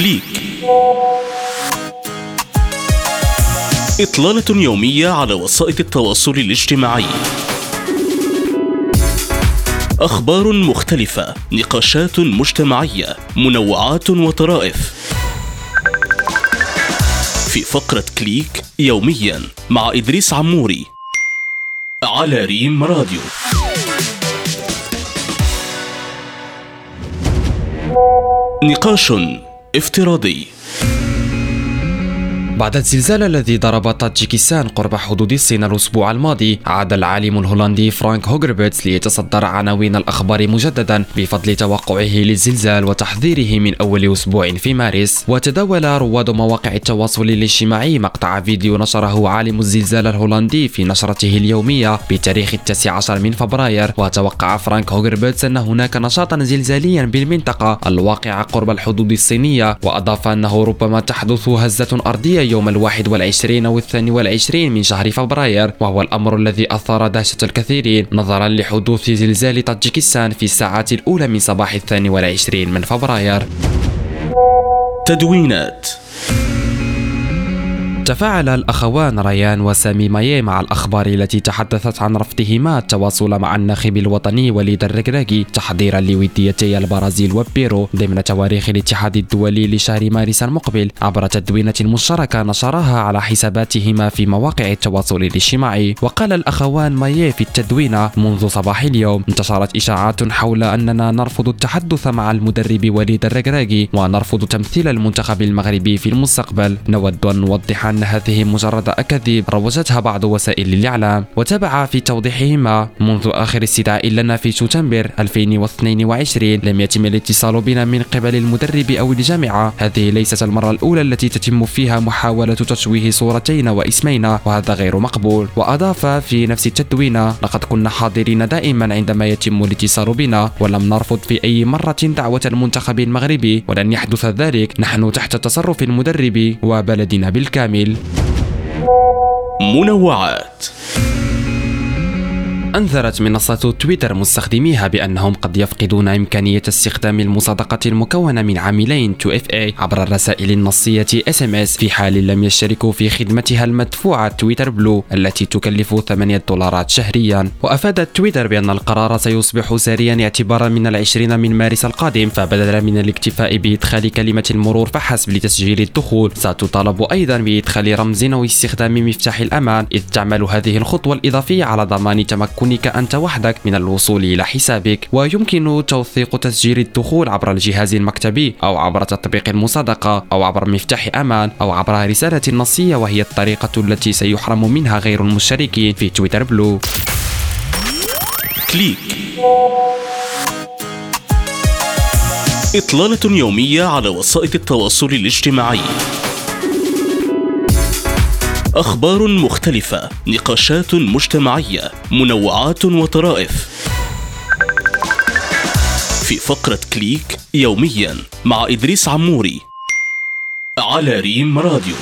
Click إطلالة يومية على وسائل التواصل الاجتماعي. أخبار مختلفة نقاشات مجتمعية منوعات وطرائف. في فقرة Click يوميا مع إدريس عموري على ريم راديو. نقاش افتراضي. بعد الزلزال الذي ضرب طاجيكستان قرب حدود الصين الأسبوع الماضي عاد العالم الهولندي فرانك هوغربيتس ليتصدر عناوين الأخبار مجددا بفضل توقعه للزلزال وتحذيره من أول أسبوع في مارس. وتداول رواد مواقع التواصل الاجتماعي مقطع فيديو نشره عالم الزلزال الهولندي في نشرته اليومية بتاريخ التاسع عشر من فبراير. وتوقع فرانك هوغربيتس أن هناك نشاطا زلزاليا بالمنطقة الواقعة قرب الحدود الصينية وأضاف أنه ربما تحدث هزة أرضية يوم الواحد والعشرين أو الثاني والعشرين من شهر فبراير وهو الأمر الذي أثار دهشة الكثيرين نظرا لحدوث زلزال طاجيكستان في الساعات الأولى من صباح الثاني والعشرين من فبراير. تدوينات تفاعل الأخوان ريان وسامي مايي مع الأخبار التي تحدثت عن رفضهما التواصل مع الناخب الوطني وليد الركراكي تحضيرا لوديتي البرازيل وبيرو ضمن تواريخ الاتحاد الدولي لشهر مارس المقبل. عبر تدوينة مشتركة نشرها على حساباتهما في مواقع التواصل الاجتماعي. وقال الأخوان مايي في التدوينة منذ صباح اليوم انتشرت إشاعات حول أننا نرفض التحدث مع المدرب وليد الركراكي ونرفض تمثيل المنتخب المغربي في المستقبل. نود أن نوضح أن هذه مجرد أكاذيب روجتها بعض وسائل الإعلام وتابع في توضيحهما. منذ آخر استدعاء لنا في شتنبر 2022 لم يتم الاتصال بنا من قبل المدرب أو الجامعة. هذه ليست المرة الأولى التي تتم فيها محاولة تشويه صورتين واسمينا وهذا غير مقبول. وأضاف في نفس التدوينة لقد كنا حاضرين دائما عندما يتم الاتصال بنا ولم نرفض في أي مرة دعوة المنتخب المغربي ولن يحدث ذلك. نحن تحت تصرف المدرب وبلدنا بالكامل. منوعات. أنذرت منصة تويتر مستخدميها بأنهم قد يفقدون إمكانية استخدام المصادقة المكونة من عاملين 2FA عبر الرسائل النصية SMS في حال لم يشتركوا في خدمتها المدفوعة تويتر بلو التي تكلف 8 دولارات شهريا. وأفادت تويتر بأن القرار سيصبح ساريا اعتبارا من العشرين من مارس القادم فبدلا من الاكتفاء بإدخال كلمة المرور فحسب لتسجيل الدخول. ستطالب أيضا بإدخال رمز أو استخدام مفتاح الأمان إذ تعمل هذه الخطوة الإضافية على ضمان تمكن يمكنك أنت وحدك من الوصول إلى حسابك ويمكن توثيق تسجيل الدخول عبر الجهاز المكتبي أو عبر تطبيق المصادقة أو عبر مفتاح أمان أو عبر رسالة نصية وهي الطريقة التي سيحرم منها غير المشتركين في تويتر بلو. كليك. إطلالة يومية على وسائل التواصل الاجتماعي. أخبار مختلفة نقاشات مجتمعية منوعات وطرائف. في فقرة كليك يوميا مع إدريس عموري على ريم راديو.